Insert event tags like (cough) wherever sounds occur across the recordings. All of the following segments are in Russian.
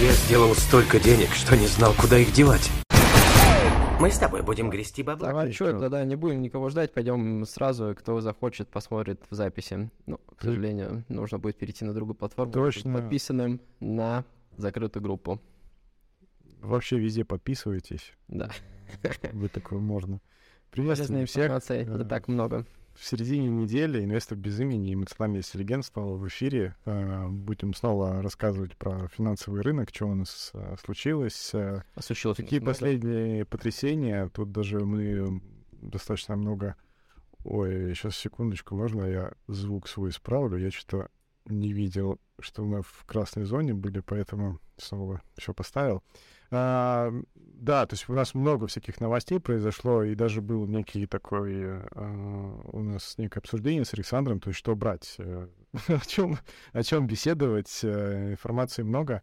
Я сделал столько денег, что не знал, куда их девать. Мы с тобой будем грести бабла. Давай, что, тогда не будем никого ждать, пойдем сразу, кто захочет, посмотрит в записи. Ну, к сожалению, нужно будет перейти на другую платформу. Точно. Подписанным на закрытую группу. Вообще везде подписывайтесь. Да. Вы такое можно. Приветствую всех. информации не Э, так много. В середине недели инвестор без имени и эмоциональный интеллигент снова в эфире. Э, Будем снова рассказывать про финансовый рынок, что у нас э, случилось. э, Случилось Какие много. последние потрясения? Тут даже мы достаточно много... Ой, сейчас секундочку, можно я звук свой исправлю? Я что-то не видел, что мы в красной зоне были, поэтому снова все поставил. А, да, то есть у нас много всяких новостей произошло, и даже был некий такой э, а, у нас некое обсуждение с Александром, то есть что брать, э, (laughs) о чем, о чем беседовать, э, информации много.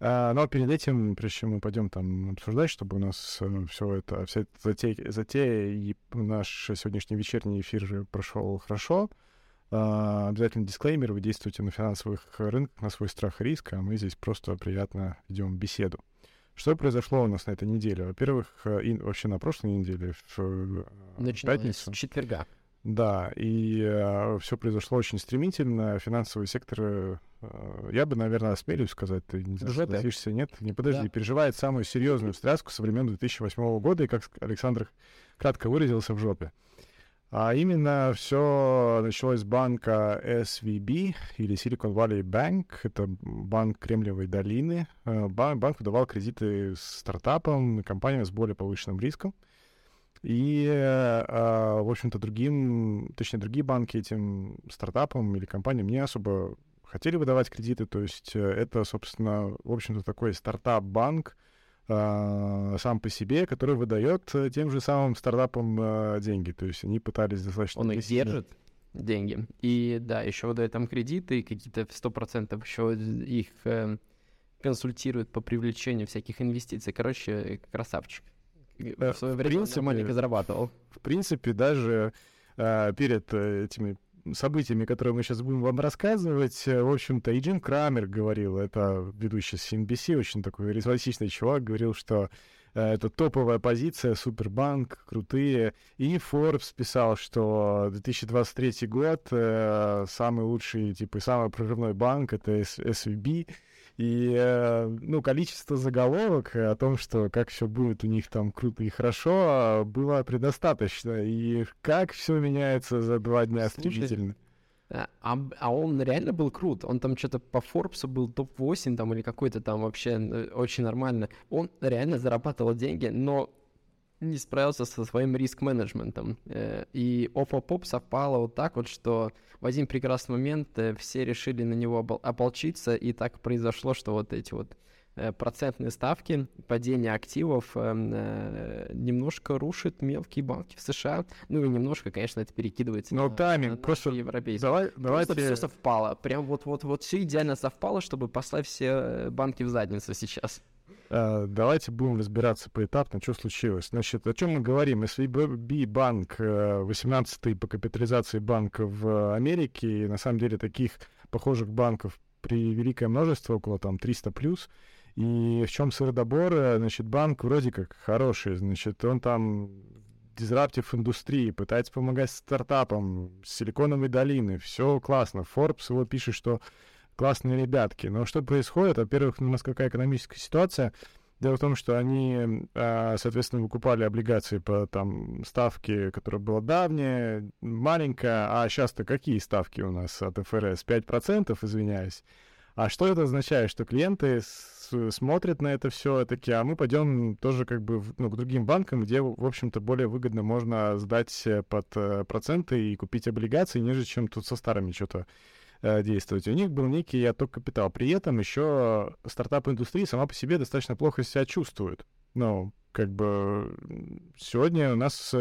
А, но перед этим, прежде чем мы пойдем там обсуждать, чтобы у нас все это, вся эта затея, затея и наш сегодняшний вечерний эфир прошел хорошо, а, обязательно дисклеймер, вы действуете на финансовых рынках на свой страх и риск, а мы здесь просто приятно ведем беседу. Что произошло у нас на этой неделе? Во-первых, э, и вообще на прошлой неделе, в э, Начиналось пятницу. с четверга. Да, и все произошло очень стремительно. Финансовый сектор, э, я бы, наверное, осмелюсь сказать, ты не знаю, согласишься, нет? Не подожди, Да. переживает самую серьезную встряску со времен 2008 года, и, как Александр кратко выразился, в жопе. А именно все началось с банка SVB или Silicon Valley Bank. Это банк Кремниевой долины. Э, Банк, выдавал кредиты стартапам и компаниям с более повышенным риском. И, э, а, в общем-то, другим, точнее, другие банки этим стартапам или компаниям не особо хотели выдавать кредиты. То есть э, это, собственно, в общем-то, такой стартап-банк а, сам по себе, который выдает э, тем же самым стартапам э, деньги. То есть они пытались достаточно... Он их держит, деньги. И да, еще выдает там кредиты, какие-то в 100% еще их э, консультирует по привлечению всяких инвестиций. Короче, красавчик. Э, В свое в время принципе, маленько зарабатывал. в принципе, даже э, перед этими событиями, которые мы сейчас будем вам рассказывать, э, в общем-то, и Джим Крамер говорил, это ведущий с очень такой харизматичный чувак, говорил, что э, это топовая позиция, супербанк, крутые. И Forbes писал, что 2023 год э, самый лучший, типа, самый прорывной банк — это SVB. И, э, ну, количество заголовок о том, что как все будет у них там круто и хорошо, было предостаточно. И как все меняется за два дня Слушай, стремительно. А, а а он реально был крут. Он там что-то по Форбсу был топ-8 там или какой-то там вообще э, очень нормально. Он реально зарабатывал деньги, но не справился со своим риск-менеджментом. Э, И оп-оп-оп совпало вот так вот, что в один прекрасный момент э, все решили на него ополчиться, и так произошло, что вот эти вот э, процентные ставки, падение активов эм, э, немножко рушит мелкие банки в США. Ну и немножко, конечно, это перекидывается Но на- тайминг, на просто европейские. Давай, Просто давайте... все совпало. Прям вот-вот-вот все идеально совпало, чтобы послать все банки в задницу сейчас. Э, Давайте будем разбираться поэтапно, что случилось. Значит, о чем мы говорим? SVB банк, 18-й по капитализации банк в Америке, и на самом деле таких похожих банков при великое множество, около там 300 плюс. И в чем сыродобор? Э, Значит, банк вроде как хороший, значит, он там дизраптив индустрии, пытается помогать стартапам, Силиконовой долины, все классно. Forbes его пишет, что классные ребятки. Но что происходит? Во-первых, у нас какая экономическая ситуация. Дело в том, что они, а, соответственно, выкупали облигации по там ставке, которая была давняя, маленькая, а сейчас-то какие ставки у нас от ФРС? 5%, извиняюсь. А что это означает? Что клиенты смотрят на это все такие, а мы пойдем тоже как бы ну, к другим банкам, где, в общем-то, более выгодно можно сдать э, под э, проценты и купить облигации, нежели чем тут со старыми что-то э, действовать. У них был некий отток капитала. При этом еще стартап-индустрия сама по себе достаточно плохо себя чувствует. Ну, как бы сегодня у нас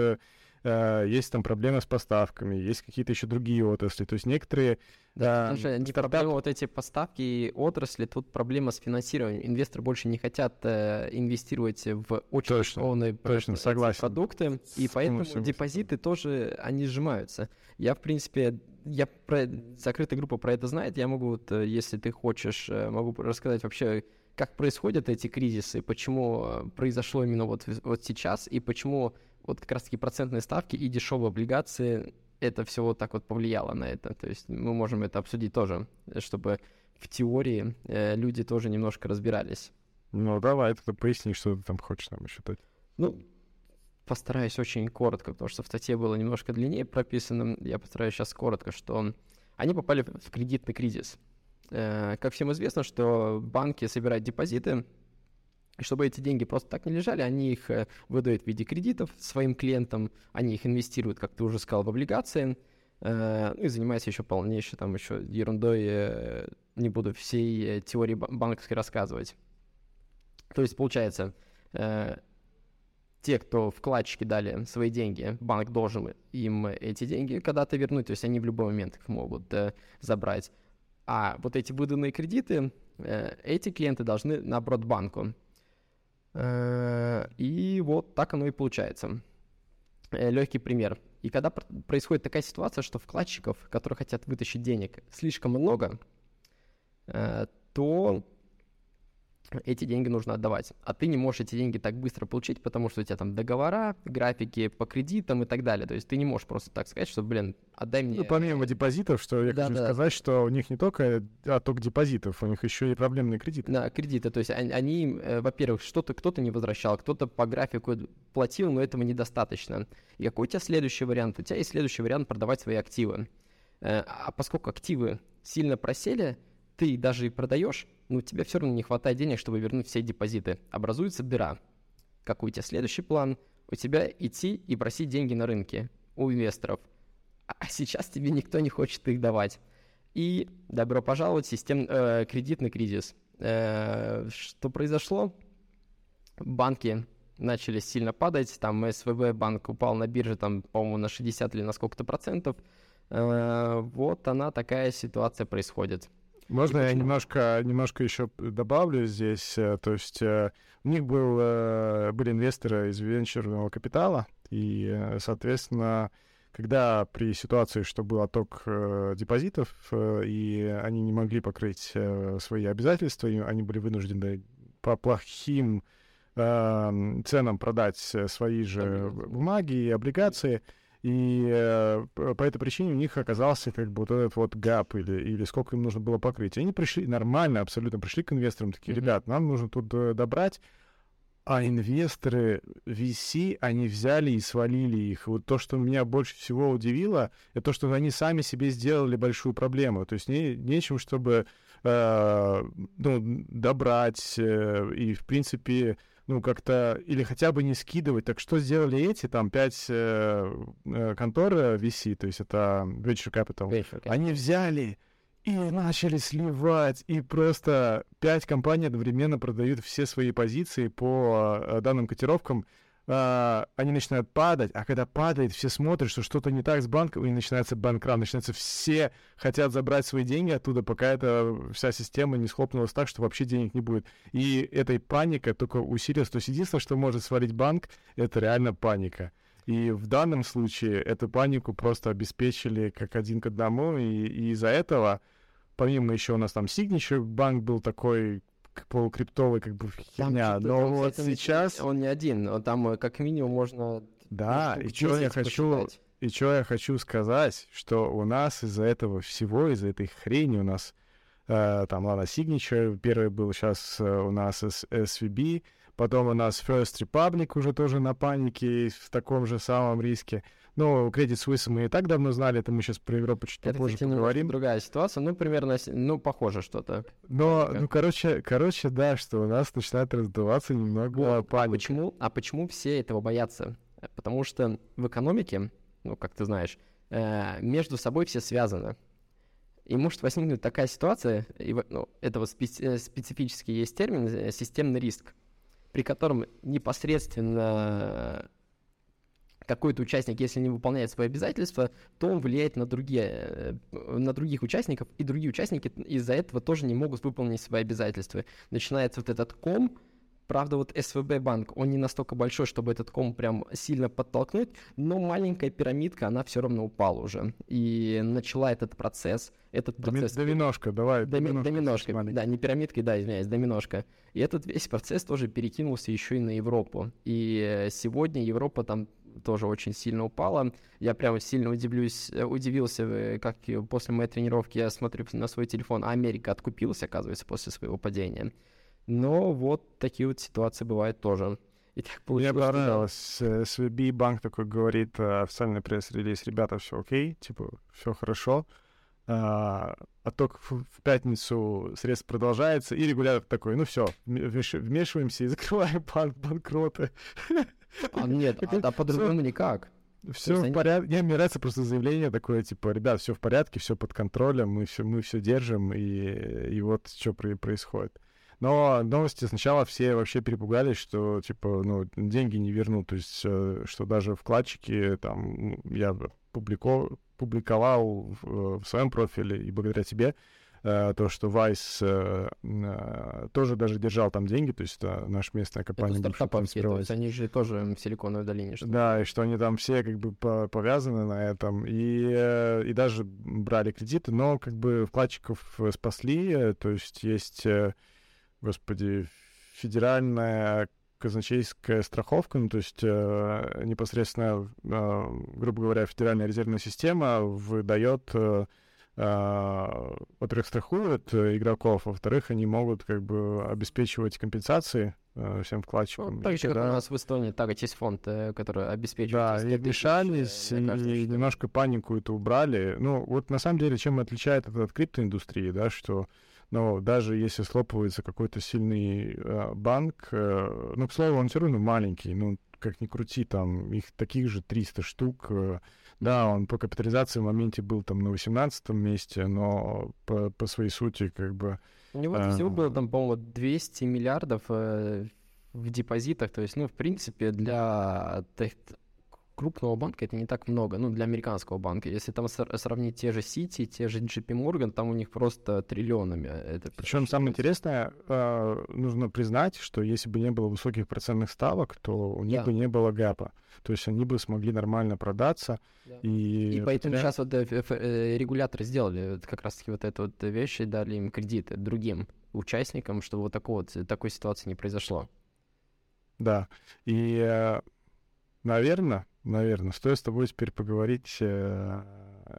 э, есть там проблемы с поставками, есть какие-то еще другие отрасли. То есть некоторые Да, э, не стартап- проблема вот эти поставки и отрасли, тут проблема с финансированием. Инвесторы больше не хотят э, инвестировать в очень Точно, рискованные точно, эти согласен. продукты, и поэтому Полностью. депозиты тоже, они сжимаются. Я, в принципе, я про закрытая группа про это знает, я могу, вот, э, если ты хочешь, э, могу рассказать вообще, как происходят эти кризисы, почему э, произошло именно вот, вот сейчас, и почему вот как раз-таки процентные ставки и дешевые облигации, это все вот так вот повлияло на это. То есть мы можем это обсудить тоже, чтобы в теории э, люди тоже немножко разбирались. Ну, давай, ты поясни, что ты там хочешь нам дать. Ну, постараюсь очень коротко, потому что в статье было немножко длиннее прописано. Я постараюсь сейчас коротко, что они попали в кредитный кризис. Э, как всем известно, что банки собирают депозиты, и чтобы эти деньги просто так не лежали, они их э, выдают в виде кредитов своим клиентам, они их инвестируют, как ты уже сказал, в облигации, э, ну и занимаются еще полнейшей там еще ерундой, не буду всей теории банковской рассказывать. То есть, получается, те, кто вкладчики дали свои деньги, банк должен им эти деньги когда-то вернуть, то есть они в любой момент их могут забрать. А вот эти выданные кредиты, э, эти клиенты должны наоборот банку. Э, и вот так оно и получается. Э, Легкий пример. И когда происходит такая ситуация, что вкладчиков, которые хотят вытащить денег, слишком много, то эти деньги нужно отдавать. А ты не можешь эти деньги так быстро получить, потому что у тебя там договора, графики по кредитам и так далее. То есть ты не можешь просто так сказать, что, блин, отдай мне... Ну, помимо депозитов, что я да, хочу да. сказать, что у них не только отток депозитов, у них еще и проблемные кредиты. Да, кредиты. То есть они, они э, во-первых, что-то кто-то не возвращал, кто-то по графику платил, но этого недостаточно. И какой у тебя следующий вариант? У тебя есть следующий вариант продавать свои активы. Э, а поскольку активы сильно просели, ты даже и продаешь, но тебе все равно не хватает денег, чтобы вернуть все депозиты. Образуется дыра. Какой у тебя следующий план? У тебя идти и просить деньги на рынке у инвесторов. А сейчас тебе никто не хочет их давать. И добро пожаловать в систем, э, кредитный кризис. Э, что произошло? Банки начали сильно падать, там СВБ банк упал на бирже, там, по-моему, на 60 или на сколько-то процентов. Э, вот она, такая ситуация происходит. Можно я немножко, немножко еще добавлю здесь? Э, то есть э, у них был, э, были инвесторы из венчурного капитала, и, соответственно, когда при ситуации, что был отток депозитов, и они не могли покрыть свои обязательства, и они были вынуждены по плохим ценам продать свои же бумаги и облигации, и э, по этой причине у них оказался как бы вот этот вот гап или, или сколько им нужно было покрыть. И они пришли нормально, абсолютно пришли к инвесторам, такие, ребят, нам нужно тут э, добрать, а инвесторы VC, они взяли и свалили их. Вот то, что меня больше всего удивило, это то, что они сами себе сделали большую проблему. То есть не, нечем, чтобы э, ну, добрать э, и, в принципе, ну, как-то, или хотя бы не скидывать. Так что сделали эти, там, пять э, э, контор VC, то есть это Venture Capital, Venture Capital. они взяли и начали сливать, и просто пять компаний одновременно продают все свои позиции по э, данным котировкам, Uh, они начинают падать, а когда падает, все смотрят, что что-то не так с банком, и начинается банкран, начинается все хотят забрать свои деньги оттуда, пока эта вся система не схлопнулась так, что вообще денег не будет. И этой паника только усилилась. То есть единственное, что может свалить банк, это реально паника. И в данном случае эту панику просто обеспечили как один к одному, и, и из-за этого, помимо еще у нас там Signature банк был такой полукриптовый как бы херня. Но вот сейчас... Он не один, там э, как минимум можно... Да, и что я хочу... И что я хочу сказать, что у нас из-за этого всего, из-за этой хрени у нас э, там, ладно, Signature, первый был сейчас э, у нас SVB, потом у нас First Republic уже тоже на панике в таком же самом риске. Ну, Credit Suisse мы и так давно знали, это мы сейчас про Европу чуть попозже это, кстати, поговорим. другая ситуация, ну, примерно, ну, похоже что-то. Но, ну, короче, короче, да, что у нас начинает раздуваться немного вот. А паника. А почему, а почему все этого боятся? Потому что в экономике, ну, как ты знаешь, э, между собой все связаны. И может возникнуть такая ситуация, и, ну, это вот специ- э, специфический есть термин, э, системный риск, при котором непосредственно какой-то участник, если не выполняет свои обязательства, то он влияет на, другие, э, на других участников, и другие участники из-за этого тоже не могут выполнить свои обязательства. Начинается вот этот ком, Правда, вот СВБ банк, он не настолько большой, чтобы этот ком прям сильно подтолкнуть, но маленькая пирамидка, она все равно упала уже. И начала этот процесс. Этот процесс... Доминошка, давай. Доми... Доминошка, да, не пирамидкой, да, извиняюсь, доминошка. И этот весь процесс тоже перекинулся еще и на Европу. И сегодня Европа там тоже очень сильно упала. Я прям сильно удивлюсь, э, удивился, э, как после моей тренировки я смотрю на свой телефон, а Америка откупилась, оказывается, после своего падения. Но вот такие вот ситуации бывают тоже. И так Мне понравилось. Да. SVB банк такой говорит, э, официальный пресс-релиз, ребята, все окей, типа, все хорошо. А, только в, пятницу средств продолжается, и регулятор такой, ну все, вмешиваемся и (laughs) закрываем банк банкроты. А нет, (laughs) а, а по-другому никак. Все в порядке. Мне нравится просто заявление такое, типа, ребят, все в порядке, все под контролем, мы все, мы все держим, и, и вот что происходит. Но новости сначала все вообще перепугались, что, типа, ну, деньги не вернут. То есть, э, что даже вкладчики, там, я публико, публиковал в, в своем профиле, и благодаря тебе, э, то, что Vice э, э, тоже даже держал там деньги, то есть это наша местная компания. Это стартаповские, то есть они же тоже в Силиконовой долине. Что да, и что они там все как бы повязаны на этом, и, э, и даже брали кредиты, но как бы вкладчиков спасли, то есть есть господи, федеральная казначейская страховка, ну, то есть э, непосредственно, э, грубо говоря, федеральная резервная система выдает, э, э, во-первых, страхует игроков, во-вторых, они могут как бы обеспечивать компенсации э, всем вкладчикам. Ну, так же, как да. у нас в Эстонии, так есть фонд, э, который обеспечивает. Да, и решались, и, и немножко панику это убрали. Ну, вот на самом деле, чем отличает это от криптоиндустрии, да, что но даже если слопывается какой-то сильный э, банк, э, ну, к слову, он все равно маленький, ну, как ни крути, там их таких же 300 штук. Э, да, он по капитализации в моменте был там на 18 месте, но по, по своей сути как бы... У него э, всего было там, по-моему, 200 миллиардов э, в депозитах, то есть, ну, в принципе, для крупного банка это не так много, ну, для американского банка. Если там сравнить те же City, те же JP Morgan, там у них просто триллионами. Это Причем самое интересное, э, нужно признать, что если бы не было высоких процентных ставок, то у них да. бы не было гэпа. То есть они бы смогли нормально продаться. Да. И, и поэтому да. сейчас вот э, э, регуляторы сделали как раз-таки вот эту вот вещь и дали им кредиты другим участникам, чтобы вот, такого, вот такой ситуации не произошло. Да, и, наверное, наверное. Стоит с тобой теперь поговорить, э,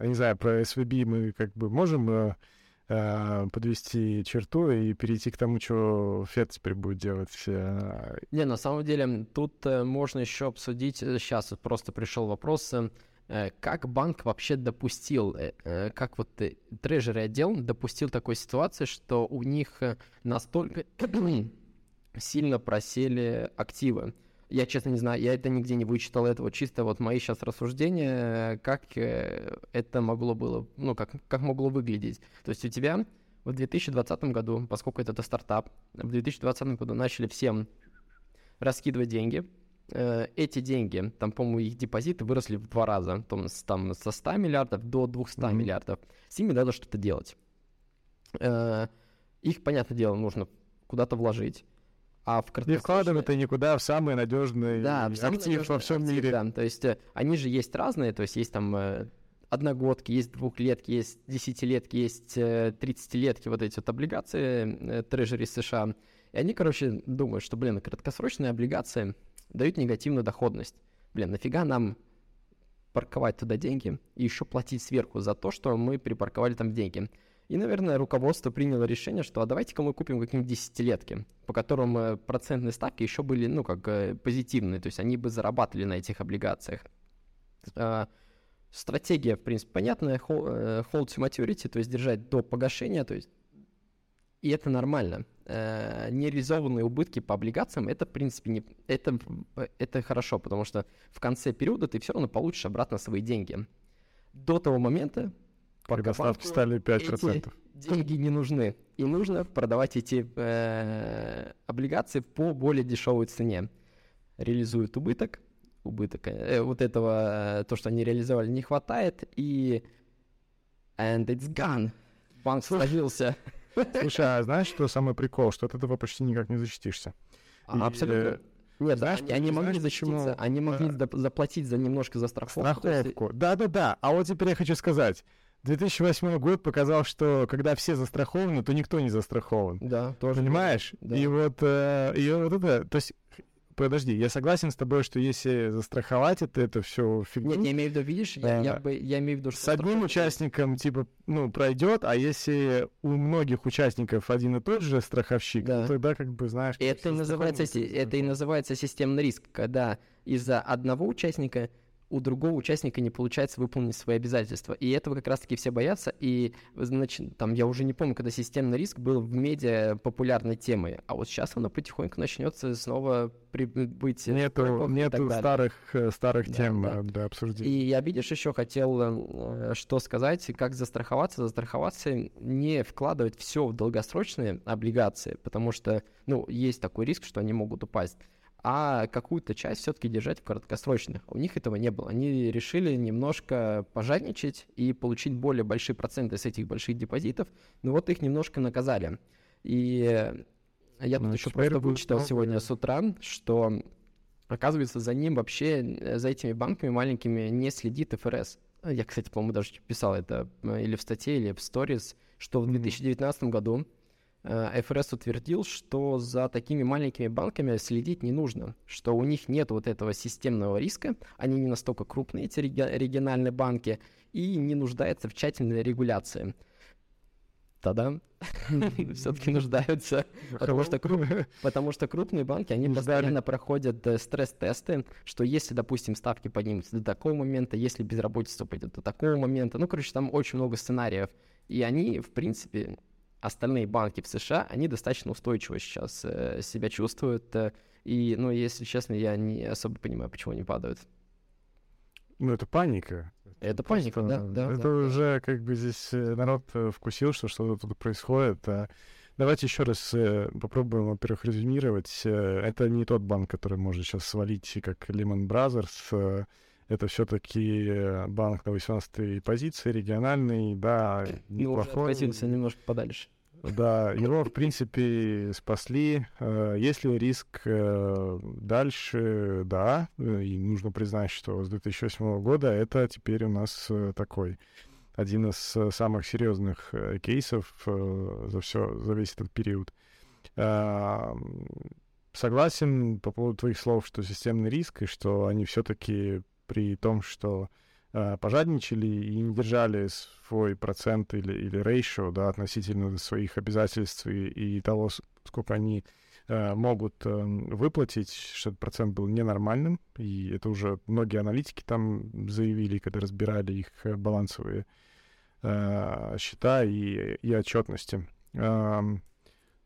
не знаю, про SVB мы как бы можем э, э, подвести черту и перейти к тому, что Фед теперь будет делать. Э. Не, на самом деле, тут э, можно еще обсудить, сейчас просто пришел вопрос, как банк вообще допустил, как вот трежеры отдел допустил такой ситуации, что у них настолько (clears throat) сильно просели активы. Я, честно, не знаю, я это нигде не вычитал, это вот чисто вот мои сейчас рассуждения, как э, это могло было, ну, как, как могло выглядеть. То есть у тебя в 2020 году, поскольку это, это стартап, в 2020 году начали всем раскидывать деньги, э, эти деньги, там, по-моему, их депозиты выросли в два раза, там, с, там со 100 миллиардов до 200 mm-hmm. миллиардов. С ними надо что-то делать. Э, их, понятное дело, нужно куда-то вложить. А в краткосрочные... Не вкладывают это никуда в самые надежные да, в актив во всем актив, мире. Да, то есть э, они же есть разные, то есть есть там э, одногодки, есть двухлетки, есть десятилетки, есть э, тридцатилетки, вот эти вот облигации трежери США. И они, короче, думают, что, блин, краткосрочные облигации дают негативную доходность. Блин, нафига нам парковать туда деньги и еще платить сверху за то, что мы припарковали там деньги. И, наверное, руководство приняло решение, что а давайте-ка мы купим какие-нибудь десятилетки, по которым э, процентные ставки еще были, ну, как э, позитивные, то есть они бы зарабатывали на этих облигациях. А, стратегия, в принципе, понятная, э, hold to maturity, то есть держать до погашения, то есть и это нормально. нереализованные убытки по облигациям, это, в принципе, не, это, это хорошо, потому что в конце периода ты все равно получишь обратно свои деньги. До того момента когда ставки стали 5%. Эти деньги не нужны. И нужно продавать эти э, облигации по более дешевой цене. Реализуют убыток, убыток, э, вот этого, э, то, что они реализовали, не хватает, и and it's gone. Банк сложился. Слушай, а знаешь, что самый прикол? Что от этого почти никак не защитишься. А, И, Абсолютно. э, Нет, знаешь, они, они знаешь, могли почему? защититься, они могли Э, доп- заплатить за немножко за страховку. Страховку. Да-да-да. А вот теперь я хочу сказать. 2008 год показал, что когда все застрахованы, то никто не застрахован. Да, тоже. Понимаешь? Да. И вот, э, и вот это, то есть, подожди, я согласен с тобой, что если застраховать это, это все фигня. Нет, я имею в виду, видишь, я, я Да. бы, я имею в виду, что... С одним участником, типа, ну, пройдет, а если у многих участников один и тот же страховщик, Да. то тогда, как бы, знаешь... Это называется, это и называется системный риск, когда из-за одного участника у другого участника не получается выполнить свои обязательства. И этого как раз-таки все боятся. И, значит, там, я уже не помню, когда системный риск был в медиа популярной темой. А вот сейчас оно потихоньку начнется снова при- быть... Нету, нету старых, э, старых Да, тем да. э, для обсуждения. И я, видишь, еще хотел э, что сказать, как застраховаться. Застраховаться не вкладывать все в долгосрочные облигации, потому что, ну, есть такой риск, что они могут упасть. А какую-то часть все-таки держать в краткосрочных. У них этого не было. Они решили немножко пожадничать и получить более большие проценты с этих больших депозитов. Но вот их немножко наказали. И я тут Ну, еще просто вычитал сегодня с утра, что Оказывается, за ним вообще, за этими банками маленькими не следит ФРС. Я, кстати, по-моему, даже писал это э, или в статье, или в сторис, что в 2019 году ФРС утвердил, что за такими маленькими банками следить не нужно, что у них нет вот этого системного риска, они не настолько крупные, эти реги- региональные банки, и не нуждаются в тщательной регуляции. Тогда (laughs) все-таки нуждаются, потому что Потому что крупные банки, они постоянно проходят э, стресс-тесты, что если, допустим, ставки поднимутся до такого момента, если безработица пойдет до такого момента, ну, короче, там очень много сценариев. И они, в принципе, остальные банки в США, они достаточно устойчиво сейчас э, себя чувствуют. э, и, ну, если честно, я не особо понимаю, почему они падают. Ну, это паника. Это паника, да, Просто да, Это да. уже как бы здесь э, народ э, вкусил, что что-то тут происходит. а Давайте еще раз э, попробуем, во-первых, резюмировать. Э, Это не тот банк, который может сейчас свалить, как Lehman Brothers. Э, Это все-таки банк на 18 позиции, региональный, да, Ну, уже неплохой. немножко подальше. Да, его, в принципе, спасли. Э, Есть ли риск э, дальше? Да, э, и нужно признать, что с 2008 года это теперь у нас такой один из самых серьезных кейсов за все, за весь этот период. Согласен по поводу твоих слов, что системный риск, и что они все-таки при том, что пожадничали и не держали свой процент или, или ratio, да, относительно своих обязательств и, и того, сколько они э, могут э, выплатить, что этот процент был ненормальным, и это уже многие аналитики там заявили, когда разбирали их э, балансовые э, счета и, и отчетности. Ам,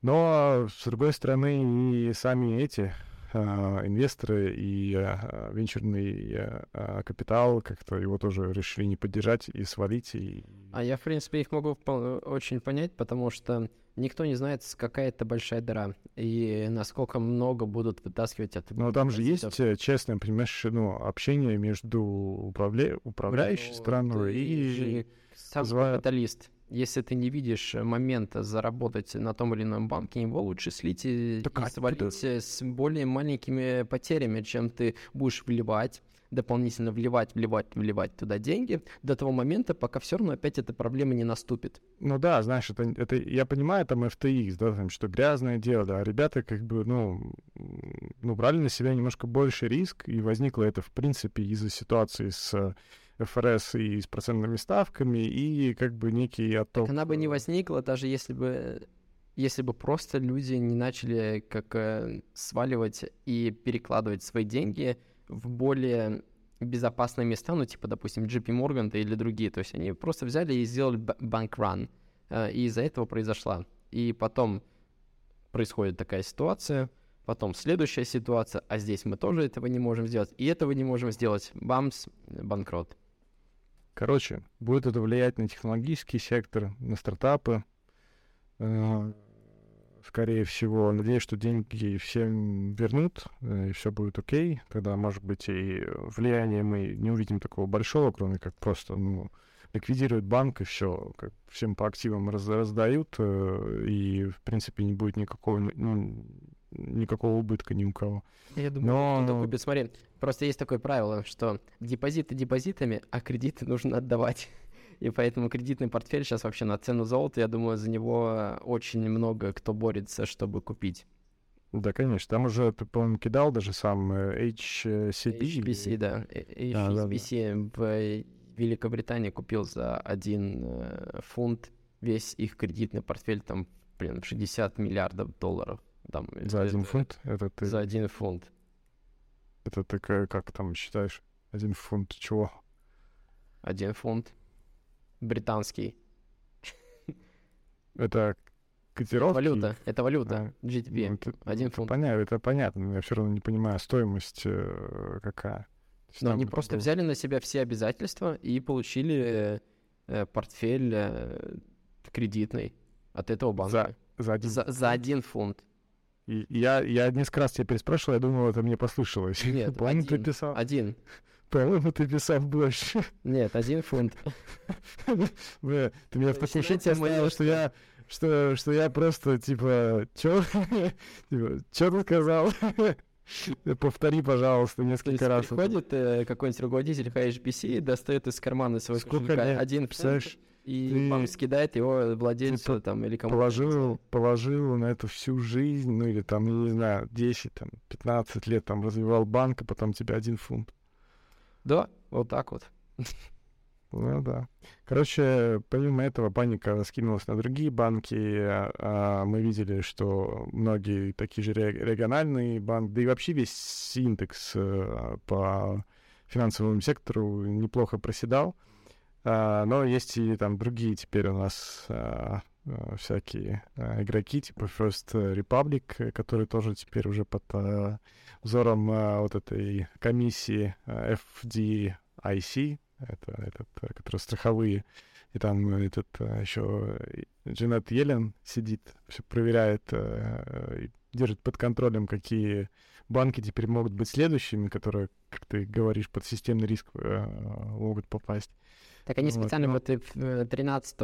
но, с другой стороны, и сами эти э, инвесторы и э, венчурный э, капитал как-то его тоже решили не поддержать и свалить. И... А я, в принципе, их могу очень понять, потому что никто не знает, какая это большая дыра и насколько много будут вытаскивать от Но там же есть, депозитов. э, честно, понимаешь, ну, общение между управля... управляющей Ну, страной и... же сам называю- капиталист. Если ты не видишь момента заработать на том или ином банке, его лучше слить и, Так и а свалить ты- э, с более маленькими потерями, чем ты будешь вливать дополнительно вливать, вливать, вливать туда деньги до того момента, пока все равно опять эта проблема не наступит. Ну да, знаешь, это, это я понимаю, там FTX, да, там что грязное дело, да, а ребята как бы, ну, ну, брали на себя немножко больше риск, и возникло это, в принципе, из-за ситуации с ФРС и с процентными ставками, и как бы некий отток. Так она бы не э, возникла, даже если бы если бы просто люди не начали как э, сваливать и перекладывать свои деньги в более безопасные места, ну, типа, допустим, JP Morgan или другие. То есть они просто взяли и сделали банк-ран. И из-за этого произошла. И потом происходит такая ситуация, потом следующая ситуация, а здесь мы тоже этого не можем сделать, и этого не можем сделать. Бамс, банкрот. Короче, будет это влиять на технологический сектор, на стартапы. Э, Скорее всего, надеюсь, что деньги всем вернут, э, и все будет окей. Тогда, может быть, и влияние мы не увидим такого большого, кроме как просто, ну, ликвидируют банк и все, как всем по активам раз- раздают, э, и, в принципе, не будет никакого, ну, никакого убытка ни у кого. Я думаю, кто купит. Смотри, просто есть такое правило, что депозиты депозитами, а кредиты (laughs) нужно отдавать. И поэтому кредитный портфель сейчас вообще на цену золота, я думаю, за него очень много кто борется, чтобы купить. Да, конечно. Там уже, ты, по-моему, кидал даже сам HCB. HBC, да. HBC а, да, да. в Великобритании купил за один э, фунт весь их кредитный портфель, там, блин, 60 миллиардов долларов. Там, за один фунт? Это ты... За один фунт. Это ты как там считаешь? Один фунт чего? Один фунт британский. Это котировки? Валюта, это валюта, а, GDP, ну, это, один фунт. Понятно, это понятно, но я все равно не понимаю, стоимость э, какая. Но они просто взяли на себя все обязательства и получили э, портфель э, кредитный от этого банка. За, за, один... За, за один фунт. И я, я несколько раз тебя переспрашивал, я думал, это мне послышалось. Нет, (laughs) План один, писал. один. По-моему, ты писал больше. Нет, один фунт. (laughs) Бля, ты меня в такой шоке оставил, что я что, что я просто, типа, чё? (laughs) типа, чё ты сказал? Повтори, пожалуйста, несколько раз. Приходит э, какой-нибудь руководитель HBC, достает из кармана своего Сколько кошелька один фунт, и ты, вам скидает его владельцу там или кому-то. Положил, положил на это всю жизнь, ну или там, не знаю, 10, там, 15 лет там развивал банк, а потом тебе один фунт. Да, вот так вот. (laughs) Ну да. Короче, помимо этого паника раскинулась на другие банки. А, а мы видели, что многие такие же региональные банки, да и вообще весь индекс а, по финансовому сектору неплохо проседал. А, но есть и там другие теперь у нас а, а, всякие а, игроки, типа First Republic, которые тоже теперь уже под а, взором а, вот этой комиссии а, FDIC, это этот, который страховые, и там этот еще Джанет Елен сидит, все проверяет, а, держит под контролем, какие банки теперь могут быть следующими, которые, как ты говоришь, под системный риск а, могут попасть. Так они специально вот, вот 13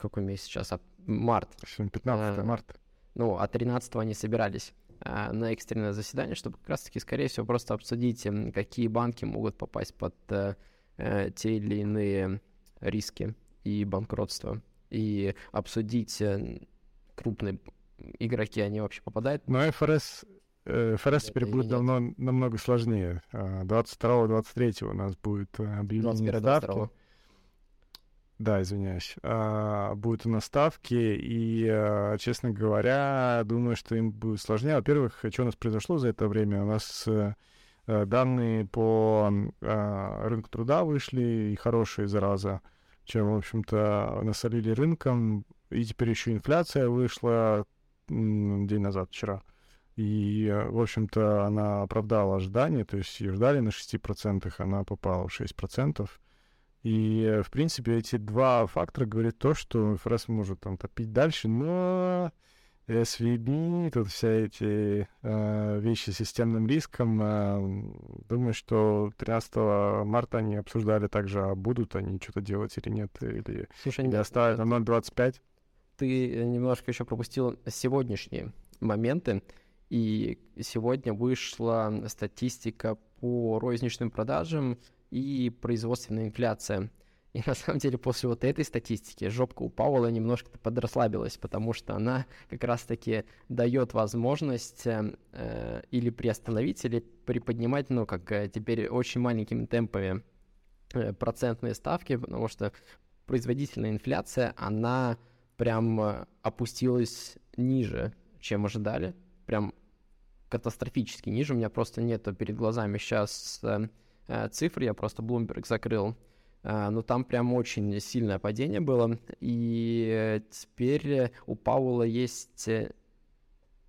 какой месяц сейчас? А, март. Сегодня 15 а, марта. Ну, а 13 они собирались а, на экстренное заседание, чтобы как раз-таки, скорее всего, просто обсудить, какие банки могут попасть под а, те или иные риски и банкротство, и обсудить крупные игроки, они вообще попадают. Но ФРС ФРС теперь будет давно, намного сложнее. 22-23 у нас будет объявление ставки. Да, извиняюсь. А, будут у нас ставки, и, а, честно говоря, думаю, что им будет сложнее. Во-первых, что у нас произошло за это время? У нас а, данные по а, рынку труда вышли, и хорошие, зараза, чем, в общем-то, насолили рынком. И теперь еще инфляция вышла день назад, вчера. И, в общем-то, она оправдала ожидания, то есть ее ждали на 6%, она попала в 6%. И, в принципе, эти два фактора говорят то, что ФРС может там топить дальше, но SVB, тут все эти э, вещи с системным риском, э, думаю, что 13 марта они обсуждали также, а будут они что-то делать или нет, или, Слушай, или оставят на 0.25. Ты немножко еще пропустил сегодняшние моменты, и сегодня вышла статистика по розничным продажам и производственная инфляция. И на самом деле после вот этой статистики жопка у Пауэлла немножко подрасслабилась, потому что она как раз-таки дает возможность э, или приостановить, или приподнимать, ну, как э, теперь очень маленькими темпами э, процентные ставки, потому что производительная инфляция, она прям э, опустилась ниже, чем ожидали, прям катастрофически ниже, у меня просто нету перед глазами сейчас... Э, Э, цифры, я просто Bloomberg закрыл, э, но там прям очень сильное падение было, и теперь у Пауэлла есть э,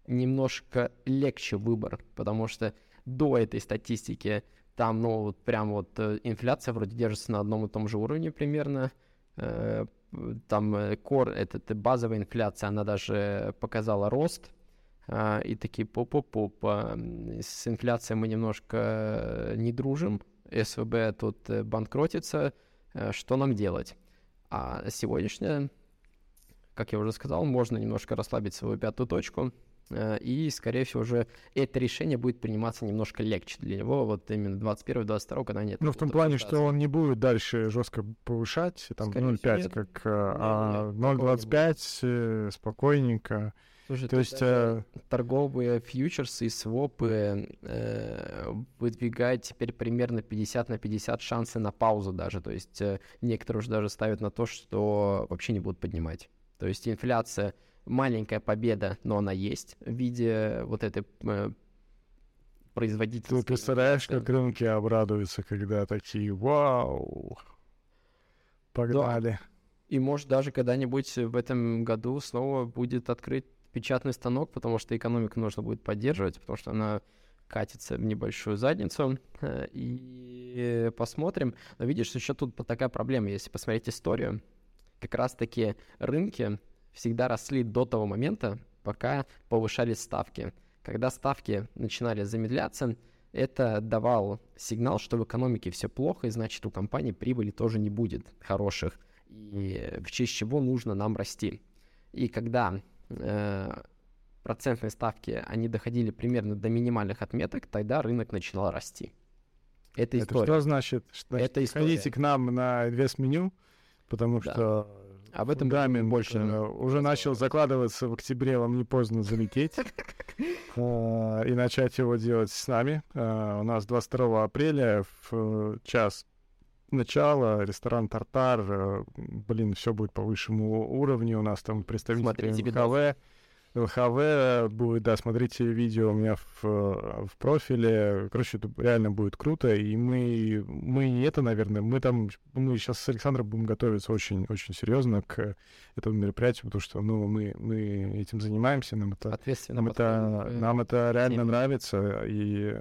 немножко легче выбор, потому что до этой статистики там, ну, вот прям вот инфляция вроде держится на одном и том же уровне примерно, там кор, это базовая инфляция, она даже показала рост, и такие поп-поп-поп. А, с инфляцией мы немножко э, не дружим, СВБ тут э, банкротится, э, что нам делать? А сегодняшняя, как я уже сказал, можно немножко расслабить свою пятую точку и, скорее всего, уже это решение будет приниматься немножко легче для него, вот именно 21-22, когда нет. Ну, в том плане, что он не будет дальше жестко повышать, там 0,5 как, э, а 0,25 э, спокойненько. Слушай, то, есть э... торговые фьючерсы и свопы э, выдвигают теперь примерно 50 на 50 шансы на паузу даже. То есть э, некоторые уже даже ставят на то, что вообще не будут поднимать. То есть инфляция маленькая победа, но она есть в виде вот этой э, производительности. Ты представляешь, как рынки обрадуются, когда такие «Вау!» Погнали. Да. И может даже когда-нибудь в этом году снова будет открыт печатный станок, потому что экономику нужно будет поддерживать, потому что она катится в небольшую задницу. Э, и посмотрим. Но видишь, еще тут такая проблема, если посмотреть историю. Как раз-таки рынки всегда росли до того момента, пока повышались ставки. Когда ставки начинали замедляться, это давал сигнал, что в экономике все плохо, и значит у компании прибыли тоже не будет хороших, и в честь чего нужно нам расти. И когда процентные ставки, они доходили примерно до минимальных отметок, тогда рынок начинал расти. Это история. Это что значит? Что, это история. Ходите к нам на инвест-меню, потому да. что об этом Фундамент больше э, уже начал закладываться в октябре, вам не поздно залететь а, (laughs) и начать его делать с нами. А, у нас 22 апреля в час начала ресторан Тартар, э, блин, все будет по высшему уровню, у нас там представители МХВ. ЛХВ будет, да, смотрите видео у меня в, в профиле. Короче, это реально будет круто. И мы, мы не это, наверное, мы там, мы сейчас с Александром будем готовиться очень-очень серьезно к этому мероприятию, потому что, ну, мы, мы этим занимаемся, нам это, Ответственно нам это, нам это реально всеми. нравится. И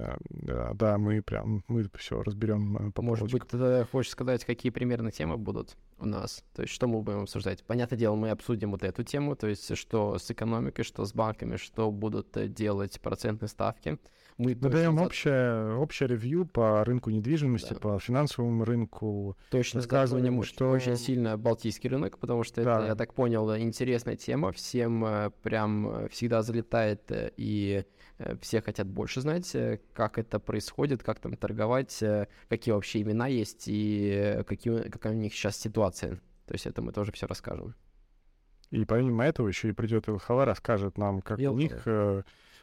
да, мы прям, мы все разберем э, по Может быть, ты хочешь сказать, какие примерно темы будут у нас? То есть, что мы будем обсуждать? Понятное дело, мы обсудим вот эту тему, то есть, что с экономикой, что с банками, что будут э, делать процентные ставки. Мы даем общее, общее ревью по рынку недвижимости, да. по финансовому рынку. Точно сказыванием, что очень сильно балтийский рынок, потому что да. это, я так понял, интересная тема. Всем э, прям э, всегда залетает, и все хотят больше знать, как это происходит, как там торговать, какие вообще имена есть и какие, какая у них сейчас ситуация. То есть это мы тоже все расскажем. И помимо этого еще и придет ЛХВ, расскажет нам, как Елка. у них э,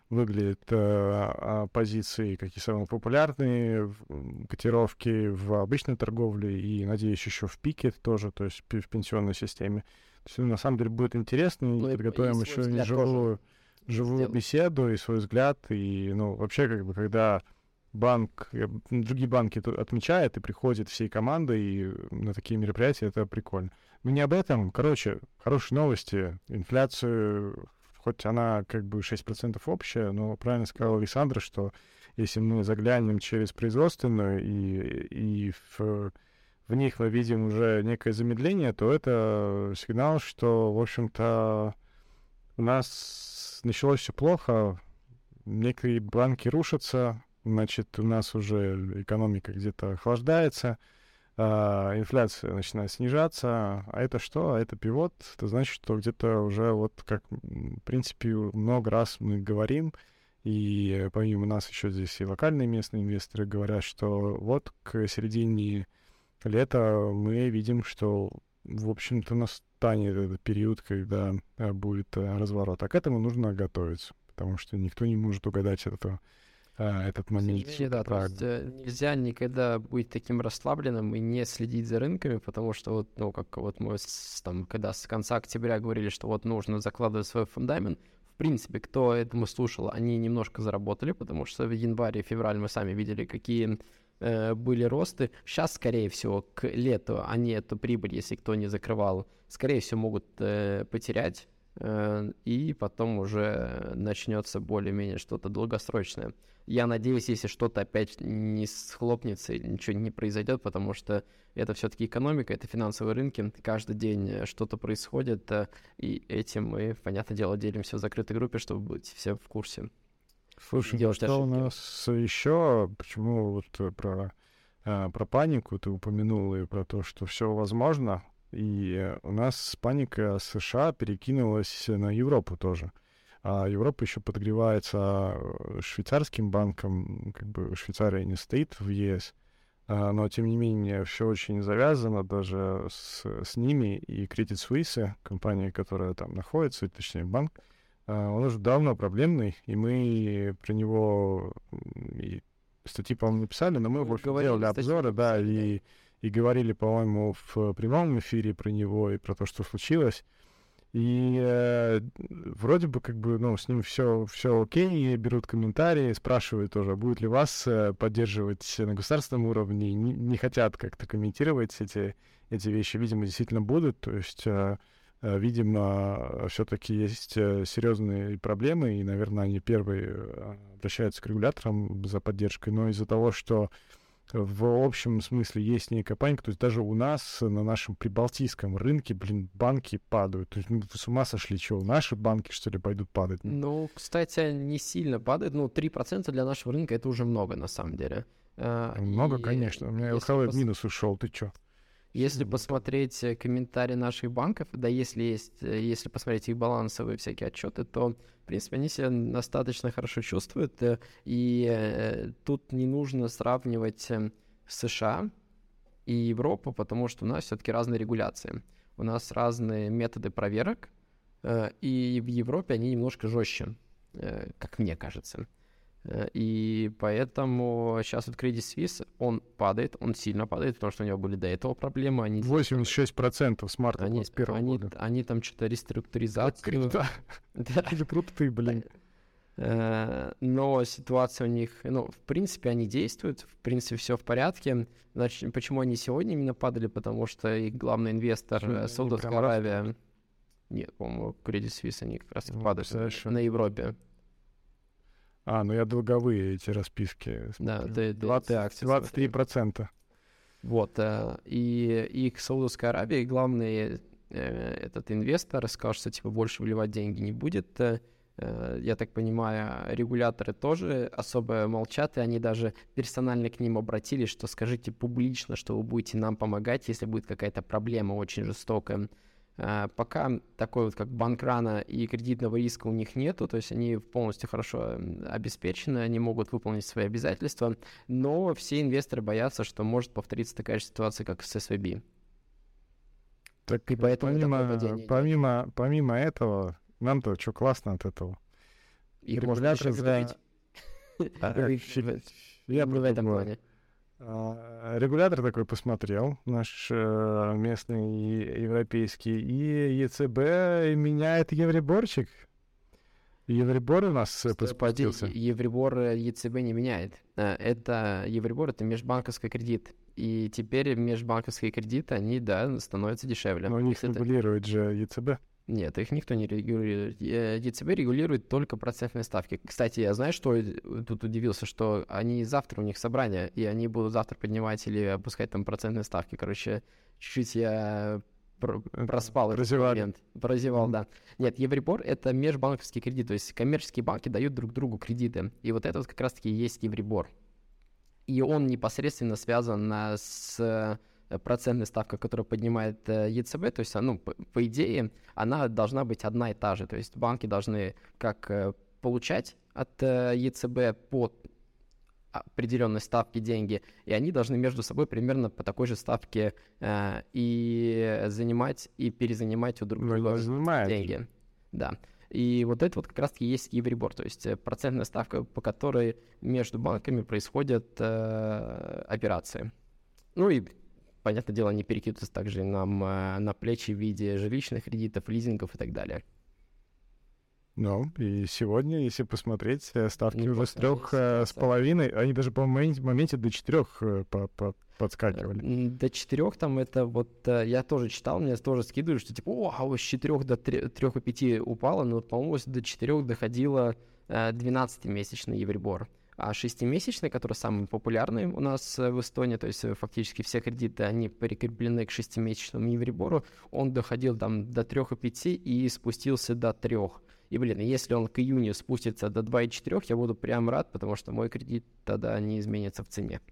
выглядят э, а, позиции, какие самые популярные котировки в обычной торговле и, надеюсь, еще в пике тоже, то есть в пенсионной системе. То есть, ну, на самом деле будет интересно, ну, и подготовим еще не живую, живую беседу и свой взгляд. И, ну, вообще, как бы, когда банк, э, другие банки отмечают и приходят всей командой и на такие мероприятия, это прикольно. Но не об этом. Короче, хорошие новости. Инфляцию, хоть она как бы 6% общая, но правильно сказал Александр, что если мы заглянем через производственную и, и в, в них мы видим уже некое замедление, то это сигнал, что, в общем-то, у нас началось все плохо, некие банки рушатся, значит, у нас уже экономика где-то охлаждается, а, инфляция начинает снижаться. А это что? А это пивот. Это значит, что где-то уже вот как, в принципе, много раз мы говорим, и помимо нас еще здесь и локальные местные инвесторы говорят, что вот к середине лета мы видим, что, в общем-то, настанет этот период, когда э, будет э, разворот. А к этому нужно готовиться, потому что никто не может угадать этого а, этот момент. Да, то есть, э, нельзя никогда быть таким расслабленным и не следить за рынками, потому что вот, ну, как вот мы с, там, когда с конца октября говорили, что вот нужно закладывать свой фундамент, в принципе, кто этому слушал, они немножко заработали, потому что в январе и феврале мы сами видели, какие э, были росты. Сейчас, скорее всего, к лету они эту прибыль, если кто не закрывал, скорее всего, могут э, потерять. Э, и потом уже начнется более-менее что-то долгосрочное. Я надеюсь, если что-то опять не схлопнется или ничего не произойдет, потому что это все-таки экономика, это финансовые рынки, каждый день что-то происходит, э, и этим мы, понятное дело, делимся в закрытой группе, чтобы быть все в курсе. Слушай, делать что ошибки. у нас еще, почему вот э, про, про панику ты упомянул и про то, что все возможно, и у нас паника США перекинулась на Европу тоже. А Европа еще подогревается э, швейцарским банком, как бы Швейцария не стоит в ЕС, а, но тем не менее все очень завязано даже с, с ними и Credit Suisse, компания, которая там находится, точнее банк, а, он уже давно проблемный, и мы про него и статьи, по-моему, написали, но мы, говорили, делали обзоры, да, и, и говорили, по-моему, в прямом эфире про него и про то, что случилось. И э, вроде бы как бы, ну, с ним все, все окей, берут комментарии, спрашивают тоже, а будет ли вас э, поддерживать на государственном уровне, не, не хотят как-то комментировать эти, эти вещи, видимо, действительно будут, то есть, э, э, видимо, все-таки есть э, серьезные проблемы, и, наверное, они первые э, обращаются к регуляторам за поддержкой, но из-за того, что в общем смысле есть некая паника. То есть даже у нас на нашем прибалтийском рынке, блин, банки падают. То есть мы с ума сошли, что, наши банки, что ли, пойдут падать? Ну, кстати, не сильно падает. Ну, 3% для нашего рынка это уже много, на самом деле. А, Много, и конечно. У меня в пос- минус ушел, ты чё? Если посмотреть э, комментарии наших банков, да, если есть, э, если посмотреть их балансовые всякие отчеты, то, в принципе, они себя достаточно хорошо чувствуют. э, И тут не нужно сравнивать э, США и Европу, потому что у нас все-таки разные регуляции. У нас разные методы проверок, и в Европе они немножко жестче, как мне кажется. Э, И поэтому сейчас вот Credit Suisse, он падает, он сильно падает, потому что у него были до этого проблемы. Они, 86% с марта они, 21 они, года. они там что-то реструктуризацию... (laughs) Да. (laughs) Какие крутые, блин. Э, Но ситуация у них, ну, в принципе, они действуют, в принципе, все в порядке. Значит, почему они сегодня именно падали? Потому что их главный инвестор, э, Саудовская Аравия... Нет, по-моему, Credit Suisse, они как раз Ну, падают на Европе. А, ну я долговые эти расписки. Да, ты- ты- 20 ты акции смотрел. 23%. Вот, э, и их Саудовская Аравия, главный э, этот инвестор сказал, что типа больше вливать деньги не будет. Э, Я так понимаю, регуляторы тоже особо молчат, и они даже персонально к ним обратились, что скажите публично, что вы будете нам помогать, если будет какая-то проблема очень жестокая. Э, Пока такой вот как банкрана и кредитного риска у них нету, то есть они полностью хорошо обеспечены, они могут выполнить свои обязательства, но все инвесторы боятся, что может повториться такая же ситуация, как с SVB. Так И поэтому помимо, помимо, помимо этого, нам-то что классно от этого? Их можно еще Регулятор за-. А, (laughs) Я в этом плане. А, Регулятор такой посмотрел, наш э, местный европейский, и ЕЦБ меняет евреборчик. Евребор у нас э, Господи, подспустился. Евребор э, ЕЦБ не меняет. Это Евребор, это межбанковский кредит. И теперь межбанковские кредиты, они, да, становятся дешевле. Но у них ты- регулирует же ЕЦБ. Нет, их никто не регулирует. Э, ЕЦБ регулирует только процентные ставки. Кстати, я знаю, что э, тут удивился, что они завтра у них собрание, и они будут завтра поднимать или опускать там процентные ставки. Короче, чуть-чуть я проспал этот прозевали. момент. Прозевал, Мгм. да. Нет, Евребор — это межбанковский кредит, то есть коммерческие банки дают друг другу кредиты. И вот это вот как раз-таки и есть Евребор. И он непосредственно связан с процентной ставкой, которую поднимает э, ЕЦБ. То есть, а, ну, по, по идее, она должна быть одна и та же. То есть банки должны как э, получать от э, ЕЦБ по определенной ставке деньги, и они должны между собой примерно по такой же ставке э, и занимать, и перезанимать у друг друга деньги. Да. И вот это вот как раз-таки есть Евребор, то есть процентная ставка, по которой между банками происходят э, операции. Ну и, понятное дело, они перекидываются также нам э, на плечи в виде жилищных кредитов, лизингов и так далее. Ну, и сегодня, если посмотреть, э, ставки уже с трех э, с половиной, они даже по моменте, моменте до четырех по- по- подскакивали. До четырех там это вот, я тоже читал, мне тоже скидывали, что типа, о, а вот с четырех до трех и пяти упало, но, по-моему, до четырех доходило э, 12-месячный Евребор. А шестимесячный, который самый популярный у нас э, в Эстонии, то есть э, фактически все кредиты, они прикреплены к шестимесячному Евребору, он доходил там до 3,5 и спустился до 3. И, блин, если он к июню спустится до 2,4, я буду прям рад, потому что мой кредит тогда не изменится в цене. (laughs)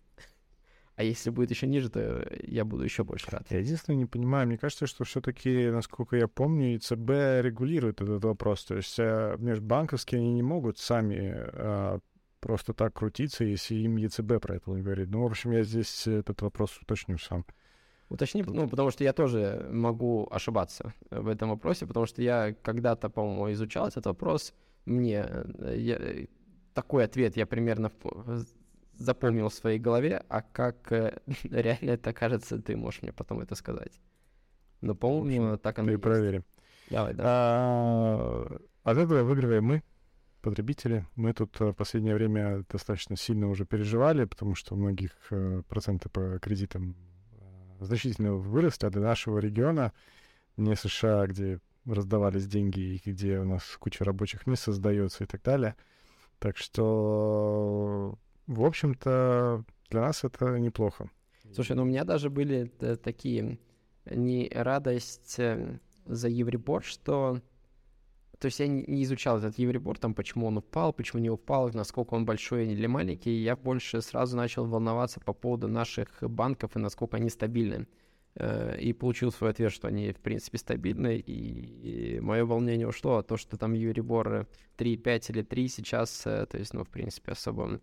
А если будет еще ниже, то я буду еще больше рад. Я единственное не понимаю, мне кажется, что все-таки, насколько я помню, ЕЦБ регулирует этот вопрос. То есть э, межбанковские они не могут сами э, просто так крутиться, если им ЕЦБ про это не говорит. Ну, в общем, я здесь этот вопрос уточню сам. Уточни, ну, потому что я тоже могу ошибаться в этом вопросе, потому что я когда-то, по-моему, изучал этот вопрос, мне э, я, такой ответ я примерно запомнил в своей голове, а как э, (laughs) реально это кажется, ты можешь мне потом это сказать. Но, по-моему, так оно и проверим. Давай, да. А, от этого выигрываем мы, потребители. Мы тут в последнее время достаточно сильно уже переживали, потому что у многих э, проценты по кредитам э, значительно выросли, а для нашего региона, не США, где раздавались деньги и где у нас куча рабочих мест создается и так далее. Так что в общем-то, для нас это неплохо. Слушай, ну у меня даже были такие не радость э, за Евребор, что... То есть я не изучал этот Евребор, там, почему он упал, почему не упал, насколько он большой или маленький. Я больше сразу начал волноваться по поводу наших банков и насколько они стабильны. Э, и получил свой ответ, что они, в принципе, стабильны. И мое волнение ушло, а то, что там Евребор 3,5 или 3 сейчас, э, то есть, ну, в принципе, особо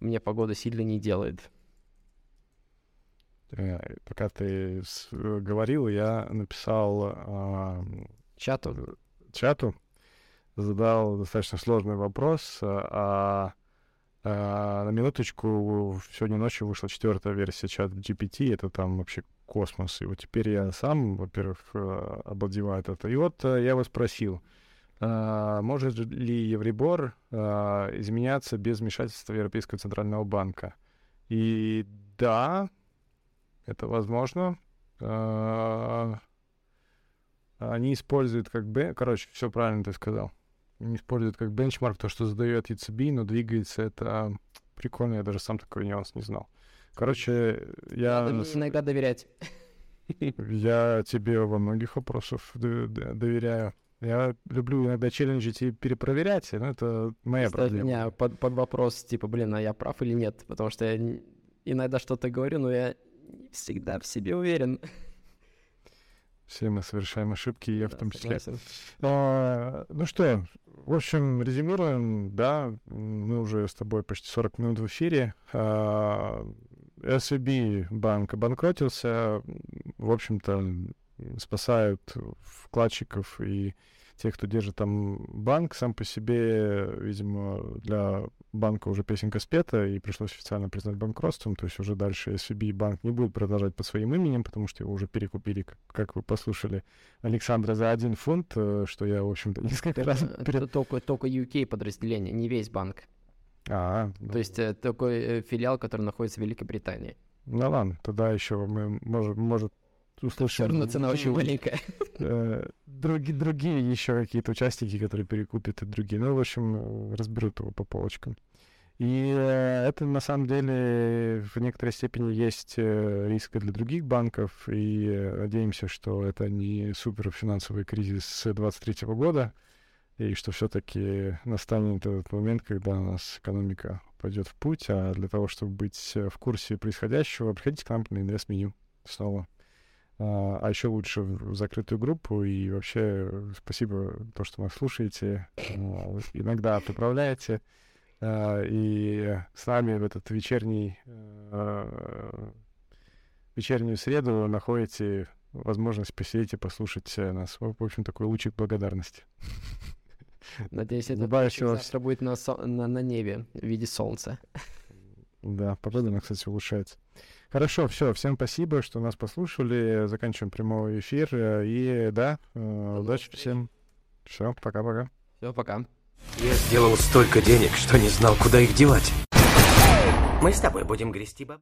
мне погода сильно не делает. Э, пока ты говорил, я написал а, чату. чату, задал достаточно сложный вопрос. А, а, на минуточку сегодня ночью вышла четвертая версия чата GPT, это там вообще космос. И вот теперь я сам, во-первых, э, обалдеваю это. И вот я его спросил, а, может ли Евребор а, изменяться без вмешательства Европейского Центрального Банка? И да, это возможно. А, они используют как бы... Короче, все правильно ты сказал. Они используют как бенчмарк то, что задает ECB, но двигается это прикольно, я даже сам такой нюанс не знал. Короче, я... Надо иногда доверять. (laughs) Я тебе во многих вопросах доверяю. Я люблю иногда челленджить и перепроверять, но это моя Ставь проблема. меня под, под вопрос, типа, блин, а я прав или нет? Потому что я иногда что-то говорю, но я не всегда в себе уверен. Все мы совершаем ошибки, я да, в том числе. А, ну что, в общем, резюмируем, да, мы уже с тобой почти 40 минут в эфире. А, SVB банк обанкротился, в общем-то, спасают вкладчиков и тех, кто держит там банк, сам по себе, видимо, для банка уже песенка спета, и пришлось официально признать банкротством, то есть уже дальше SVB банк не будет продолжать под своим именем, потому что его уже перекупили, как, вы послушали, Александра за один фунт, э, что я, в общем-то, (laughs) несколько раз... Перед... Только, только UK подразделение, не весь банк. А, То есть э, такой э, филиал, который находится в Великобритании. Ну ладно, тогда еще мы, может, может услышим... Все равно цена очень (laughs) маленькая. Э, другие, другие еще какие-то участники, которые перекупят и другие. Ну, в общем, разберут его по полочкам. И э, это на самом деле в некоторой степени есть э, риск для других банков, и надеемся, что это не супер финансовый кризис с 23 года, и что все-таки настанет этот момент, когда у нас экономика пойдет в путь, а для того, чтобы быть в курсе происходящего, приходите к нам на инвест-меню снова. А, а еще лучше в закрытую группу. И вообще спасибо то, что нас слушаете, а, иногда поправляете. А, и с нами в этот вечерний вечернюю среду находите возможность посидеть и послушать нас. В общем, такой лучик благодарности. Надеюсь, это завтра будет на, на, на небе в виде солнца. Да, погода, кстати, улучшается. Хорошо, все, всем спасибо, что нас послушали. Заканчиваем прямой эфир. И да, э, удачи всем. Все, пока-пока. Все, пока. Я сделал столько денег, что не знал, куда их девать. Мы с тобой будем грести баб.